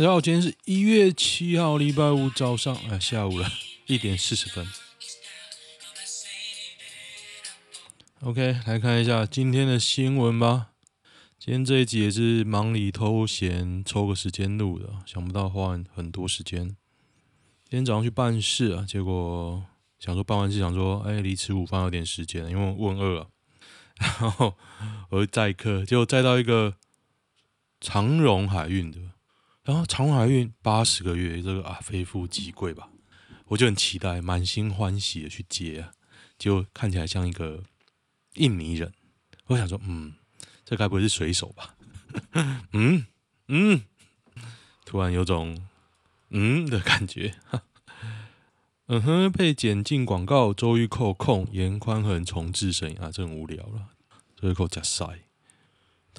大家好，今天是一月七号，礼拜五早上，哎，下午了，一点四十分。OK，来看一下今天的新闻吧。今天这一集也是忙里偷闲，抽个时间录的，想不到花很多时间。今天早上去办事啊，结果想说办完事，想说，哎，离吃午饭有点时间，因为我很饿了。然后我就载客，结果载到一个长荣海运的，然后长怀孕八十个月，这个啊非富即贵吧，我就很期待，满心欢喜的去接啊，结果看起来像一个印尼人，我想说，嗯，这该不会是水手吧？嗯嗯，突然有种嗯的感觉，嗯哼，被剪进广告，周玉蔻控严宽恒重制声音啊，这很无聊了。周玉蔻假塞，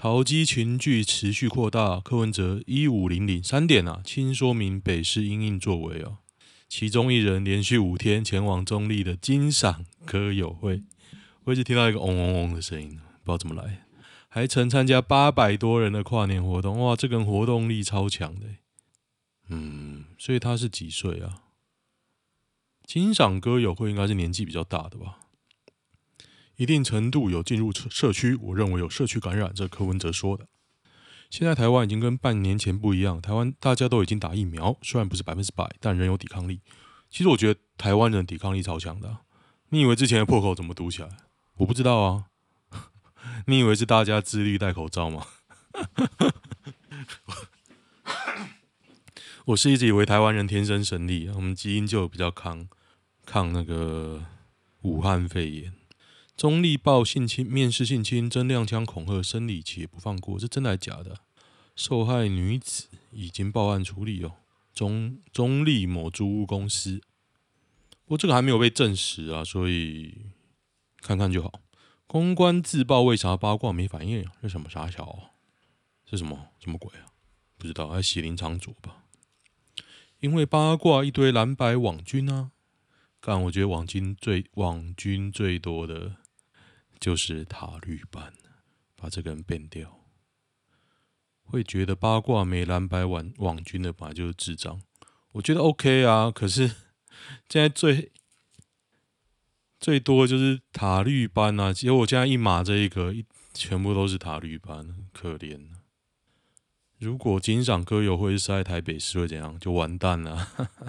桃机群聚持续扩大。柯文哲一五零零三点啊，亲说明北市因应作为哦。其中一人连续五天前往中立的金赏歌友会，我一直听到一个嗡嗡嗡的声音，不知道怎么来。还曾参加八百多人的跨年活动，哇，这个人活动力超强的。嗯，所以他是几岁啊？金赏歌友会应该是年纪比较大的吧，一定程度有进入社区，我认为有社区感染，这柯文哲说的。现在台湾已经跟半年前不一样，台湾大家都已经打疫苗，虽然不是百分之百，但仍有抵抗力。其实我觉得台湾人抵抗力超强的。你以为之前的破口怎么堵起来？我不知道啊。你以为是大家自律戴口罩吗？我是一直以为台湾人天生神力，我们基因就比较抗。抗那个武汉肺炎，中立报性侵面试性侵真亮枪恐吓生理期也不放过，这真的还假的？受害女子已经报案处理哦，中中立某租屋公司，不过这个还没有被证实啊，所以看看就好。公关自曝为啥八卦没反应？是什么傻小、啊？这什么什么鬼啊？不知道，还写林昶佐吧？因为八卦一堆蓝白网军啊。但我觉得网军最网军最多的就是塔绿班，把这个人变掉。会觉得八卦没蓝白网网军的本来就是智障，我觉得 OK 啊。可是 现在最最多就是塔绿班啊，结果我现在一码这一个，全部都是塔绿班，可怜。如果金赏歌友会是在台北市会怎样？就完蛋了。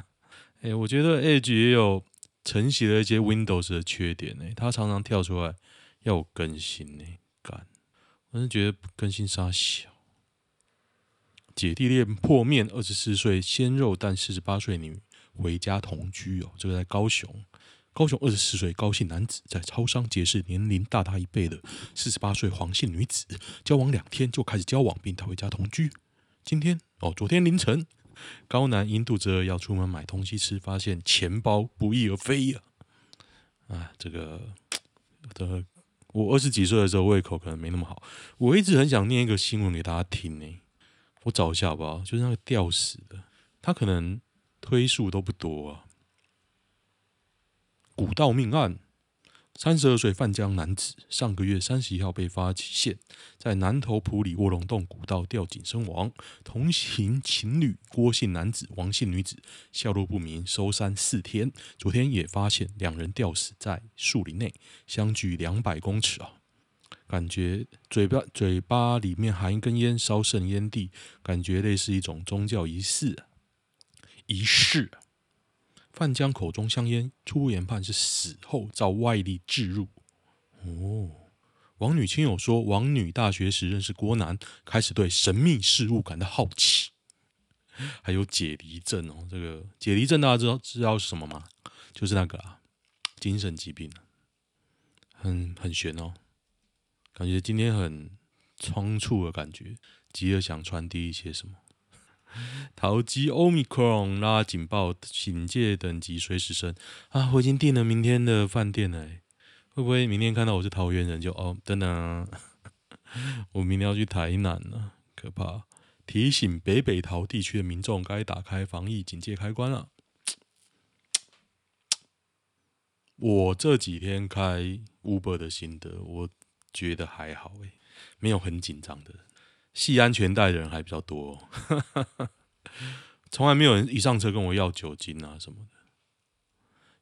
哎、欸，我觉得 Edge 也有。承袭了一些 Windows 的缺点呢，它常常跳出来要更新呢，干，我是觉得更新杀小。姐弟恋破灭，二十四岁鲜肉但四十八岁女回家同居哦，这个在高雄，高雄二十四岁高姓男子在超商结识年龄大他一倍的四十八岁黄姓女子，交往两天就开始交往并带回家同居。今天哦，昨天凌晨。高男因肚子饿要出门买东西吃，发现钱包不翼而飞呀！啊，这个，这个，我二十几岁的时候胃口可能没那么好，我一直很想念一个新闻给大家听呢。我找一下好不好？就是那个吊死的，他可能推数都不多啊。古道命案。三十二岁范江男子上个月三十一号被发现，在南投埔里卧龙洞古道吊颈身亡。同行情侣郭姓男子、王姓女子下落不明，搜山四天，昨天也发现两人吊死在树林内，相距两百公尺啊！感觉嘴巴嘴巴里面含一根烟，烧剩烟蒂，感觉类似一种宗教仪式，仪式。范江口中香烟，初步研判是死后遭外力置入。哦，王女亲友说，王女大学时认识郭男，开始对神秘事物感到好奇。还有解离症哦，这个解离症大家知道知道是什么吗？就是那个啊，精神疾病，很很悬哦。感觉今天很仓促的感觉，急着想传递一些什么。桃机 Omicron 拉警报，警戒等级随时升啊！我已经订了明天的饭店了，会不会明天看到我是桃园人就哦？等等，我明天要去台南了，可怕！提醒北北桃地区的民众该打开防疫警戒开关了。我这几天开 Uber 的心得，我觉得还好诶，没有很紧张的。系安全带的人还比较多，从来没有人一上车跟我要酒精啊什么的。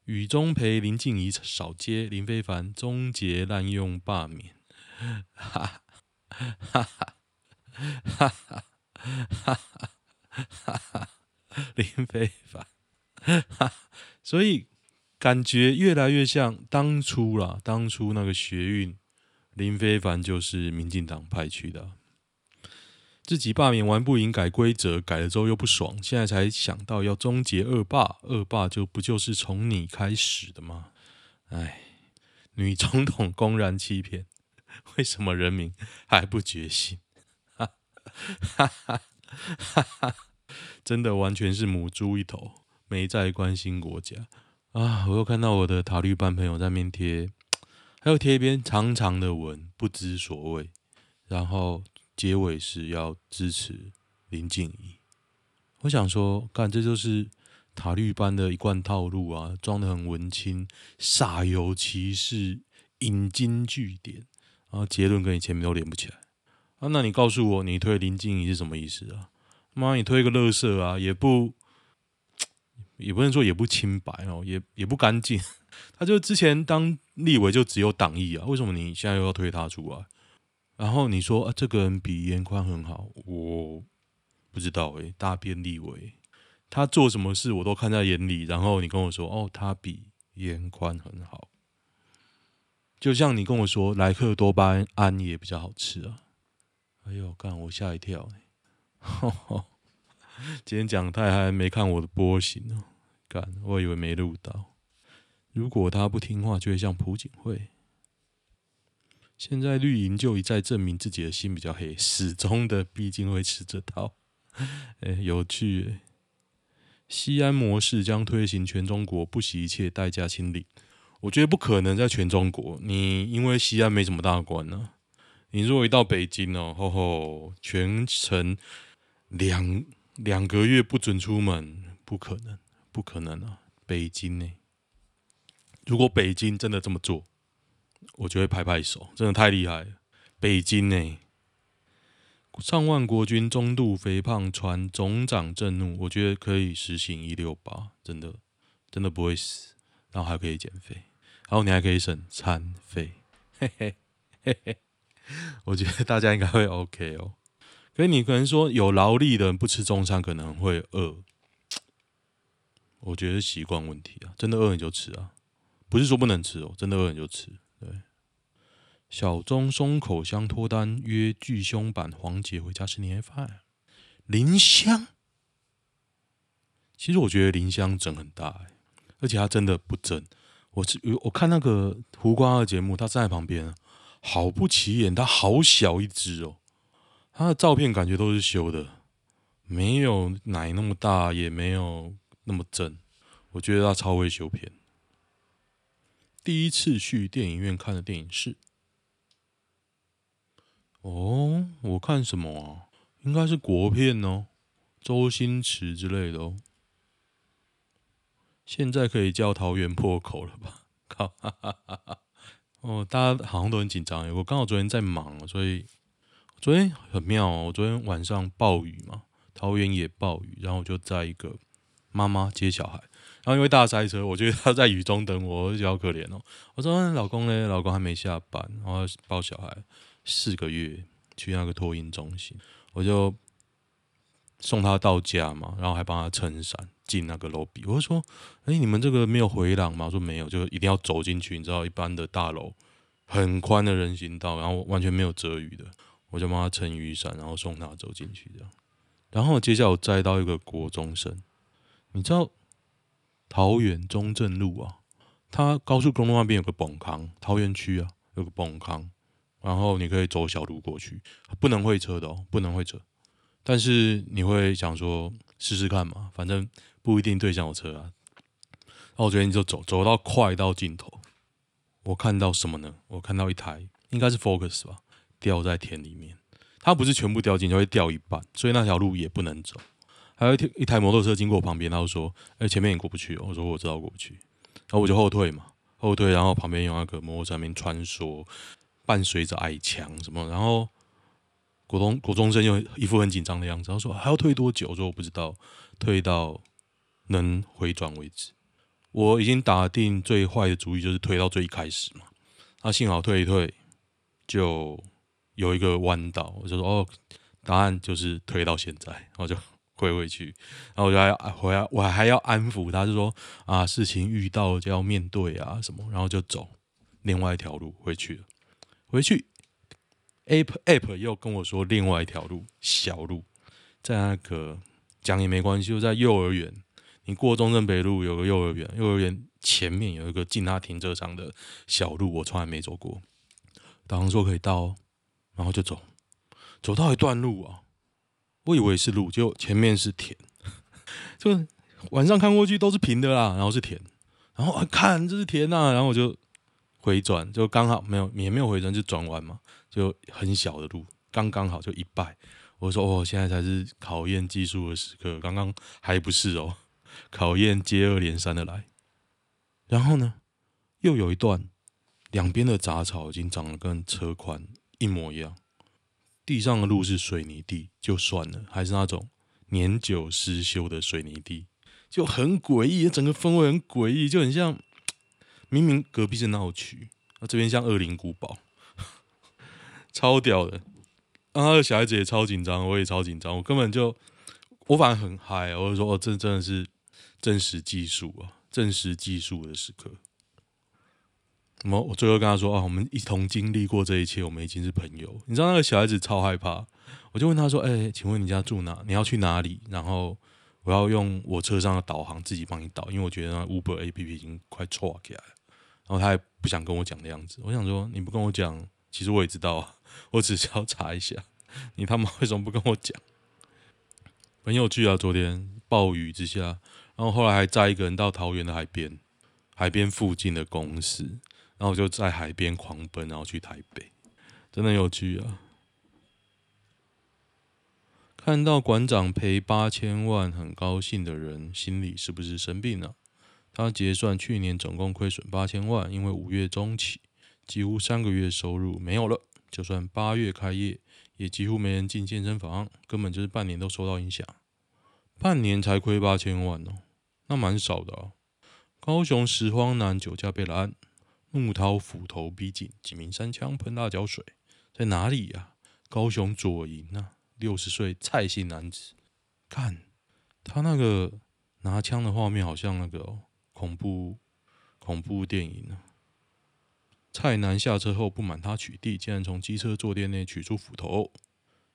雨中陪林静怡扫街，林非凡终结滥用罢免。哈哈哈哈哈哈哈哈哈！林非凡，哈，所以感觉越来越像当初啦，当初那个学运，林非凡就是民进党派去的。自己罢免完不赢，改规则，改了之后又不爽，现在才想到要终结恶霸，恶霸就不就是从你开始的吗？哎，女总统公然欺骗，为什么人民还不觉醒？哈哈哈哈哈！真的完全是母猪一头，没在关心国家啊！我又看到我的塔绿班朋友在面贴，还有贴一篇长长的文，不知所谓，然后。结尾是要支持林静怡，我想说，干这就是塔绿班的一贯套路啊，装得很文青，煞有其事，引经据典，然后结论跟你前面都连不起来啊。那你告诉我，你推林静怡是什么意思啊？妈，你推个垃圾啊，也不，也不能说也不清白哦，也也不干净。他就之前当立委就只有党意啊，为什么你现在又要推他出来？然后你说啊，这个人比颜宽很好，我不知道诶，大便立委，他做什么事我都看在眼里。然后你跟我说，哦，他比颜宽很好，就像你跟我说莱克多巴胺也比较好吃啊。哎呦，干我吓一跳呵呵！今天讲太还没看我的波形哦，干我以为没录到。如果他不听话，就会像朴槿惠。现在绿营就一再证明自己的心比较黑，始终的毕竟会吃这套。哎，有趣。西安模式将推行全中国，不惜一切代价清理。我觉得不可能在全中国，你因为西安没什么大官呢、你如果一到北京哦，吼吼，全程两两个月不准出门，不可能，不可能啊！北京呢？如果北京真的这么做。我就会拍拍手，真的太厉害了！北京呢，上万国军中度肥胖传总长震怒，我觉得可以实行一六八，真的真的不会死，然后还可以减肥，然后你还可以省餐费，嘿嘿嘿嘿，我觉得大家应该会 OK 哦。可是你可能说有劳力的人不吃中餐可能会饿，我觉得习惯问题啊，真的饿你就吃啊，不是说不能吃哦，真的饿你就吃。对，小钟松口香脱单约巨胸版黄杰回家吃年夜饭。林香，其实我觉得林香整很大哎，而且她真的不正。我是我看那个胡瓜的节目，她站在旁边，好不起眼，她好小一只哦，她的照片感觉都是修的，没有奶那么大，也没有那么正。我觉得她超会修片。第一次去电影院看的电影是……哦，我看什么啊？应该是国片哦，周星驰之类的哦。现在可以叫桃园破口了吧？靠！哈哈哈哦，大家好像都很紧张。我刚好昨天在忙，所以昨天很妙哦。我昨天晚上暴雨嘛，桃园也暴雨，然后我就在一个妈妈接小孩。然后因为大塞车，我觉得他在雨中等我，我觉得好可怜哦。我说：“老公呢？老公还没下班，然后抱小孩四个月去那个托婴中心，我就送他到家嘛，然后还帮他撑伞进那个 lobby。我就说：‘哎，你们这个没有回廊吗？’我说：‘没有，就一定要走进去。你知道，一般的大楼很宽的人行道，然后完全没有遮雨的，我就帮他撑雨伞，然后送他走进去这样。然后接下来我载到一个国中生，你知道。”桃园中正路啊，它高速公路那边有个崩坑，桃园区啊有个崩坑，然后你可以走小路过去，不能会车的哦，不能会车。但是你会想说试试看嘛，反正不一定对向有车啊。然后我昨天就走，走到快到尽头，我看到什么呢？我看到一台应该是 Focus 吧，掉在田里面。它不是全部掉进，就会掉一半，所以那条路也不能走。还有一一台摩托车经过我旁边，他就说：“哎、前面也过不去。”我说：“我知道过不去。”然后我就后退嘛，后退，然后旁边有那个摩托车上面穿梭，伴随着矮墙什么，然后国中国中生又一副很紧张的样子，他说还要退多久？我说我不知道，退到能回转为止。我已经打定最坏的主意，就是推到最一开始嘛。那幸好退一退，就有一个弯道，我就说哦，答案就是推到现在，然后就回回去，然后我就还回来，我还要安抚他，就说啊，事情遇到就要面对啊什么，然后就走另外一条路回去了。回去，App App 又跟我说另外一条路小路，在那个讲也没关系，就在幼儿园。你过中正北路有个幼儿园，幼儿园前面有一个进他停车场的小路，我从来没走过。导航说可以到，然后就走，走到一段路啊，我以为是路，就前面是田，就晚上看过去都是平的啦，然后是田，然后啊看这是田呐、然后我就回转，就刚好没有也没有回转，就转弯嘛，就很小的路，刚刚好就一拜。我说哦，现在才是考验技术的时刻，刚刚还不是哦。考验接二连三的来，然后呢，又有一段，两边的杂草已经长得跟车宽一模一样，地上的路是水泥地，就算了，还是那种年久失修的水泥地，就很诡异，整个氛围很诡异，就很像，明明隔壁是闹区，那这边像恶灵古堡，超屌的，啊，小孩子也超紧张，我也超紧张，我根本就，我反而很嗨，我就说，哦，这真的是。真实技术啊，真实技术的时刻。那么我最后跟他说啊，我们一同经历过这一切，我们已经是朋友。你知道那个小孩子超害怕，我就问他说：“哎、请问你家住哪？你要去哪里？然后我要用我车上的导航自己帮你导，因为我觉得那 Uber APP 已经快错起来了。”然后他还不想跟我讲的样子。我想说，你不跟我讲，其实我也知道啊，我只是要查一下。你他妈为什么不跟我讲？很有趣啊，昨天暴雨之下。然后后来还载一个人到桃园的海边，海边附近的公司，然后我就在海边狂奔，然后去台北，真的有趣啊！看到馆长赔八千万，很高兴的人，心里是不是生病了？他结算去年总共亏损八千万，因为五月中起几乎三个月收入没有了，就算八月开业，也几乎没人进健身房，根本就是半年都受到影响。半年才亏八千万哦，那蛮少的啊。高雄拾荒男酒驾被拦，怒掏斧头逼近，几名三枪喷辣椒水，在哪里呀？高雄左营啊，六十岁蔡姓男子，看他那个拿枪的画面，好像那个、哦、恐怖恐怖电影呢。蔡男下车后不满他取缔，竟然从机车坐垫内取出斧头，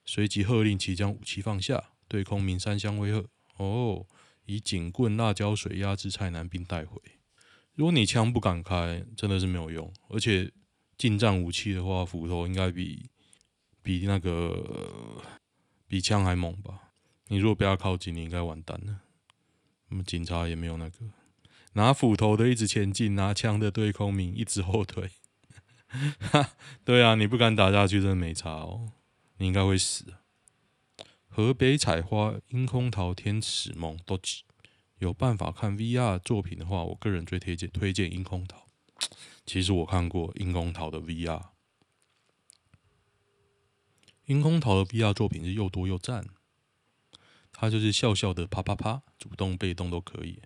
随即喝令其将武器放下，对空鸣三枪威吓。哦，以警棍、辣椒水压制蔡男并带回。如果你枪不敢开，真的是没有用。而且近战武器的话，斧头应该比比那个比枪还猛吧？你如果不要靠近，你应该完蛋了。那么警察也没有那个拿斧头的一直前进，拿枪的对空鸣一直后退。哈，对啊，你不敢打下去，真的没差哦，你应该会死。河北采花、樱空桃、天使梦都有办法看 VR 作品的话，我个人最推荐推荐樱空桃。其实我看过樱空桃的 VR，樱空桃的 VR 作品是又多又赞，他就是笑笑的啪啪啪，主动被动都可以。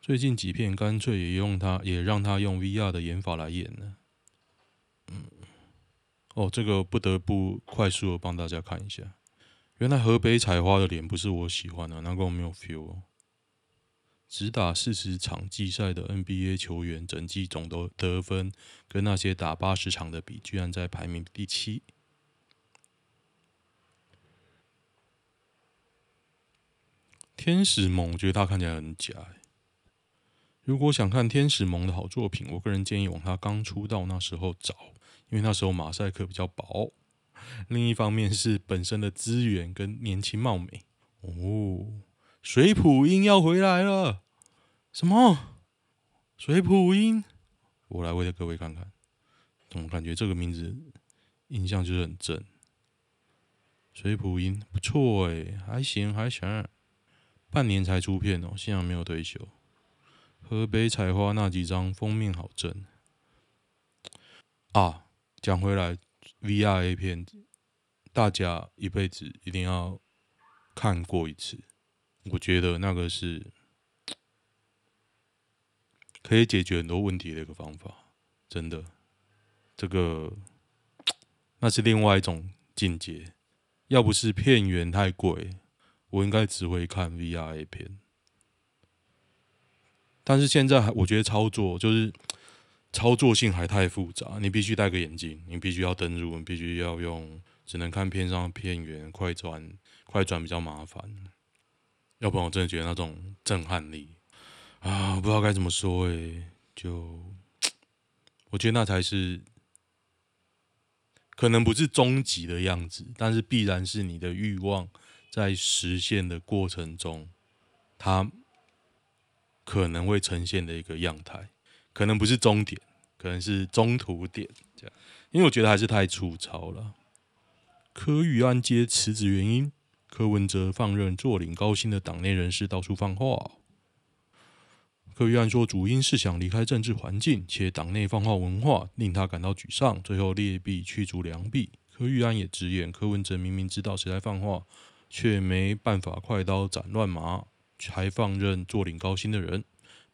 最近几片干脆也用他，也让他用 VR 的演法来演呢。嗯，哦，这个不得不快速的帮大家看一下。原来河北采花的脸不是我喜欢的，难怪我没有 feel。只打四十场季赛的 NBA 球员，整季总得得分跟那些打八十场的比，居然在排名第七。天使梦，我觉得他看起来很假。如果想看天使梦的好作品，我个人建议往他刚出道那时候找，因为那时候马赛克比较薄。另一方面是本身的资源跟年轻貌美哦，水普音要回来了，什么？水普音？我来为各位看看，怎么感觉这个名字印象就是很正？水普音不错诶，还行还行，半年才出片哦，现在没有退休。河北采花那几张封面好正啊！讲回来。V R A 片，大家一辈子一定要看过一次。我觉得那个是可以解决很多问题的一个方法，真的。这个那是另外一种境界。要不是片源太贵，我应该只会看 V R A 片。但是现在我觉得操作就是操作性还太复杂，你必须戴个眼镜，你必须要登入，你必须要用只能看片上片源，快转快转比较麻烦。要不然我真的觉得那种震撼力啊，不知道该怎么说诶、就我觉得那才是可能不是终极的样子，但是必然是你的欲望在实现的过程中，它。可能会呈现的一个样态，可能不是终点，可能是中途点，这样，因为我觉得还是太粗糙了。柯玉安接辞职原因，柯文哲放任坐领高薪的党内人士到处放话。柯玉安说，主因是想离开政治环境，且党内放话文化令他感到沮丧，最后劣币驱逐良币。柯玉安也直言，柯文哲明明知道谁在放话，却没办法快刀斩乱麻。还放任坐领高薪的人，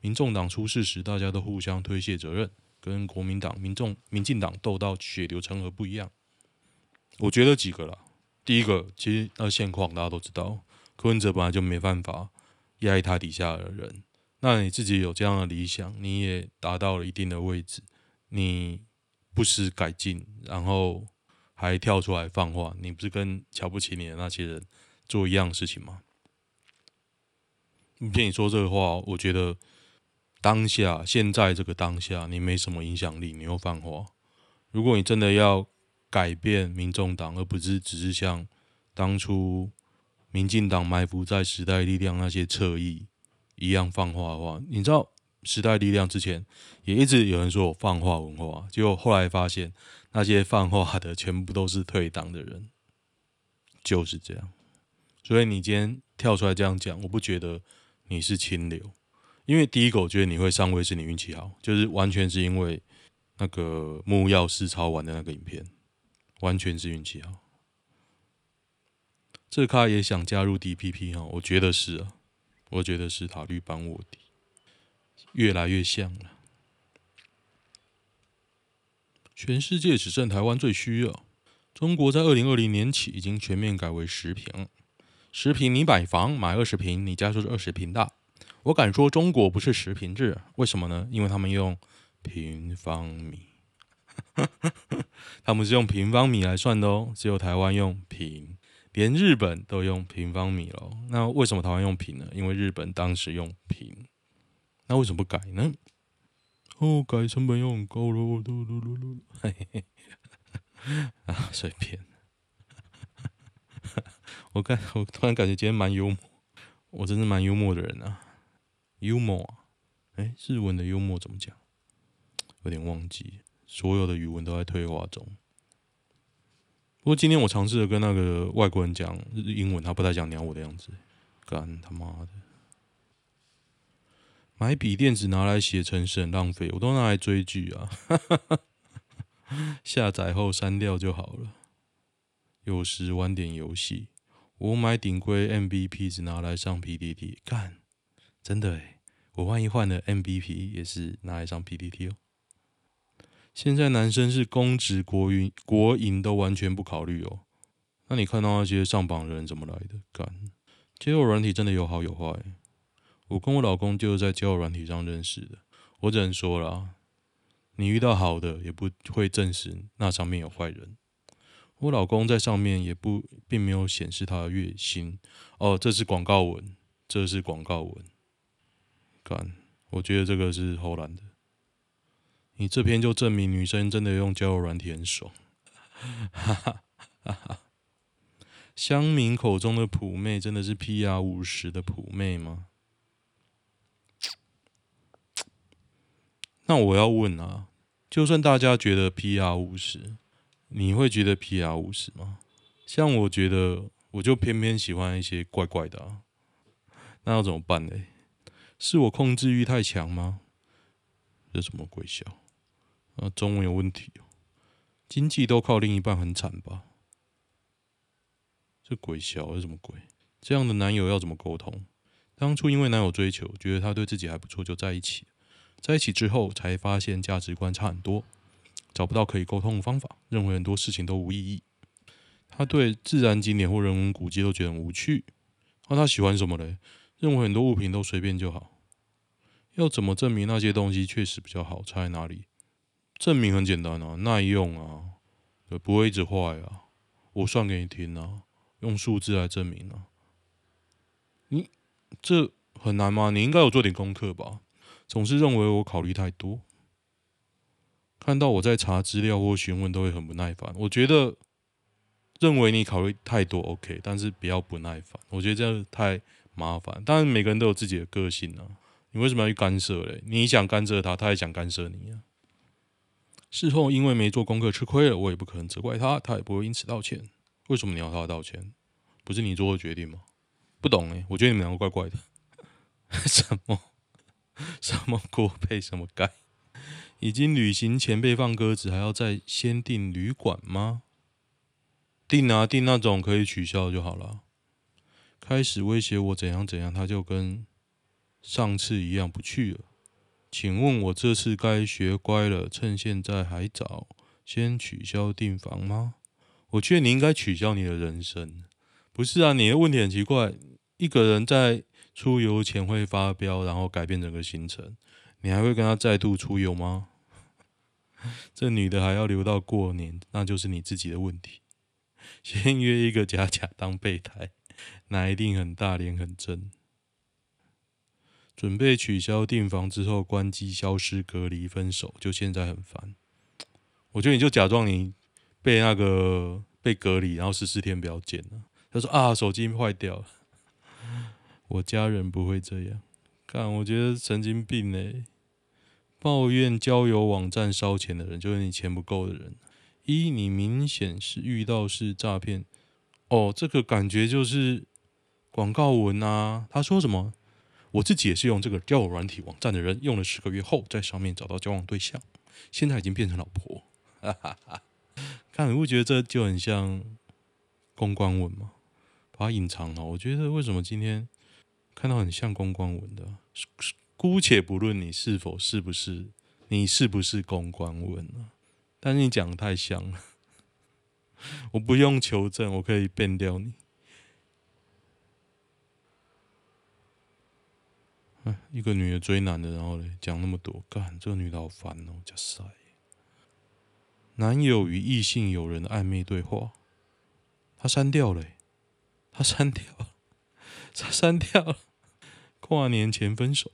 民众党出事时，大家都互相推卸责任，跟国民党、民众、民进党斗到血流成河不一样。我觉得几个啦，第一个，其实那现况大家都知道，柯文哲本来就没办法压抑他底下的人，那你自己有这样的理想，你也达到了一定的位置，你不思改进，然后还跳出来放话，你不是跟瞧不起你的那些人做一样的事情吗？听你说这个话，我觉得当下现在这个当下，你没什么影响力，你又放话。如果你真的要改变民众党，而不是只是像当初民进党埋伏在时代力量那些侧翼一样放话的话，你知道时代力量之前也一直有人说我放话文化，结果后来发现那些放话的全部都是退党的人，就是这样。所以你今天跳出来这样讲，我不觉得。你是清流，因为第一个我觉得你会上位是你运气好，就是完全是因为那个木曜四超玩的那个影片，完全是运气好。这咖也想加入 DPP 哈，我觉得是啊，我觉得是塔绿班卧底，越来越像了。全世界只剩台湾最需要。中国在二零二零年起已经全面改为十坪。十平你买房买二十平，你家就是二十平大。我敢说中国不是十平制，为什么呢？因为他们用平方米，他们是用平方米来算的哦。只有台湾用平，连日本都用平方米了。那为什么台湾用平呢？因为日本当时用平。那为什么不改呢？哦，改成本又很高了。嘿嘿嘿，啊，随便。我感我突然感觉今天蛮幽默，我真是蛮幽默的人啊，幽默啊，哎，日文的幽默怎么讲？有点忘记，所有的语文都在退化中。不过今天我尝试着跟那个外国人讲英文，他不太想鸟我的样子，干他妈的！买笔电子拿来写程式很浪费，我都拿来追剧啊，下载后删掉就好了。有时玩点游戏。我买顶规 MVP 只拿来上 PTT 干，真的诶，我万一换了 MVP 也是拿来上 PPT 哦。现在男生是公职国营国营都完全不考虑哦。那你看到那些上榜的人怎么来的？干，交友软体真的有好有坏。我跟我老公就是在交友软体上认识的。我只能说啦，你遇到好的也不会证实那上面有坏人。我老公在上面也不，并没有显示他的月薪哦，这是广告文，这是广告文。干，我觉得这个是唬烂的。你这篇就证明女生真的用交友软体很爽。哈哈哈哈。乡民口中的普妹真的是 PR 五十的普妹吗？那我要问啊，就算大家觉得 PR 五十。你会觉得 PR 五十吗？像我觉得，我就偏偏喜欢一些怪怪的啊。那要怎么办呢？是我控制欲太强吗？这什么鬼笑？啊，中文有问题哦。经济都靠另一半很惨吧？这鬼笑是什么鬼？这样的男友要怎么沟通？当初因为男友追求，觉得他对自己还不错，就在一起。在一起之后，才发现价值观差很多，找不到可以沟通的方法，认为很多事情都无意义。他对自然景点或人文古迹都觉得很无趣。那他喜欢什么嘞？认为很多物品都随便就好。要怎么证明那些东西确实比较好？差在哪里？证明很简单啊，耐用啊，对不会一直坏啊。我算给你听啊，用数字来证明啊。你这很难吗？你应该有做点功课吧？总是认为我考虑太多，看到我在查资料或询问都会很不耐烦。我觉得认为你考虑太多 OK，但是不要不耐烦。我觉得这样太麻烦。当然每个人都有自己的个性啊，你为什么要去干涉嘞？你想干涉他，他也想干涉你啊。事后因为没做功课吃亏了，我也不可能责怪他，他也不会因此道歉。为什么你要他道歉？不是你做的决定吗？不懂哎、我觉得你们两个怪怪的。什么？什么锅配什么盖？已经旅行前被放鸽子，还要再先订旅馆吗？订啊，订那种可以取消就好了。开始威胁我怎样怎样，他就跟上次一样不去了。请问我这次该学乖了，趁现在还早，先取消订房吗？我觉得你应该取消你的人生。不是啊，你的问题很奇怪。一个人在出游前会发飙，然后改变整个行程，你还会跟他再度出游吗？这女的还要留到过年，那就是你自己的问题。先约一个假假当备胎，那一定很大脸很真。准备取消订房之后，关机、消失、隔离、分手，就现在很烦。我觉得你就假装你被那个被隔离，然后十四天不要见了。他说啊，手机坏掉了。我家人不会这样，看我觉得神经病嘞。抱怨交友网站烧钱的人，就是你钱不够的人。一，你明显是遇到是诈骗。哦，这个感觉就是广告文啊。他说什么？我自己也是用这个交友软体网站的人，用了十个月后，在上面找到交往对象，现在已经变成老婆。哈哈哈，看你不觉得这就很像公关文吗？把它隐藏了。我觉得为什么今天看到很像公关文的？姑且不论你是否是不是，你是不是公关文啊？但是你讲的太像了，我不用求证，我可以变掉你。一个女的追男的，然后嘞讲那么多，干这个女的好烦哦，加塞。男友与异性友人的暧昧对话，他删掉了，他删掉了，他删掉了。跨年前分手，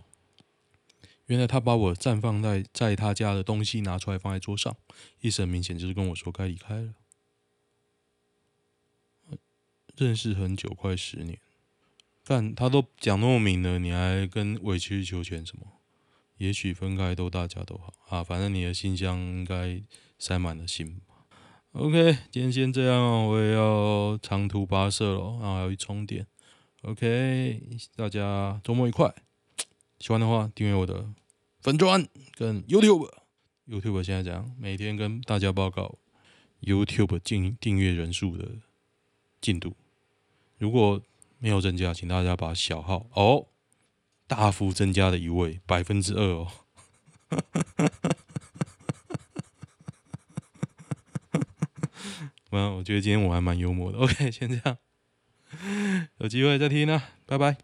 原来他把我暂放在在他家的东西拿出来放在桌上，意思很明显就是跟我说该离开了。认识很久，快十年。但他都讲那么明了，你还跟委曲求全什么？也许分开都大家都好啊，反正你的信箱应该塞满了信吧。OK，今天先这样，我也要长途跋涉了，然后还要去充电。OK，大家周末愉快。喜欢的话，订阅我的粉专跟 YouTube。YouTube 现在怎样？每天跟大家报告 YouTube 订订阅人数的进度。如果没有增加，请大家把小号哦大幅增加的一位百分之二哦。完，我觉得今天我还蛮幽默的。OK，先这样，有机会再听啊，拜拜。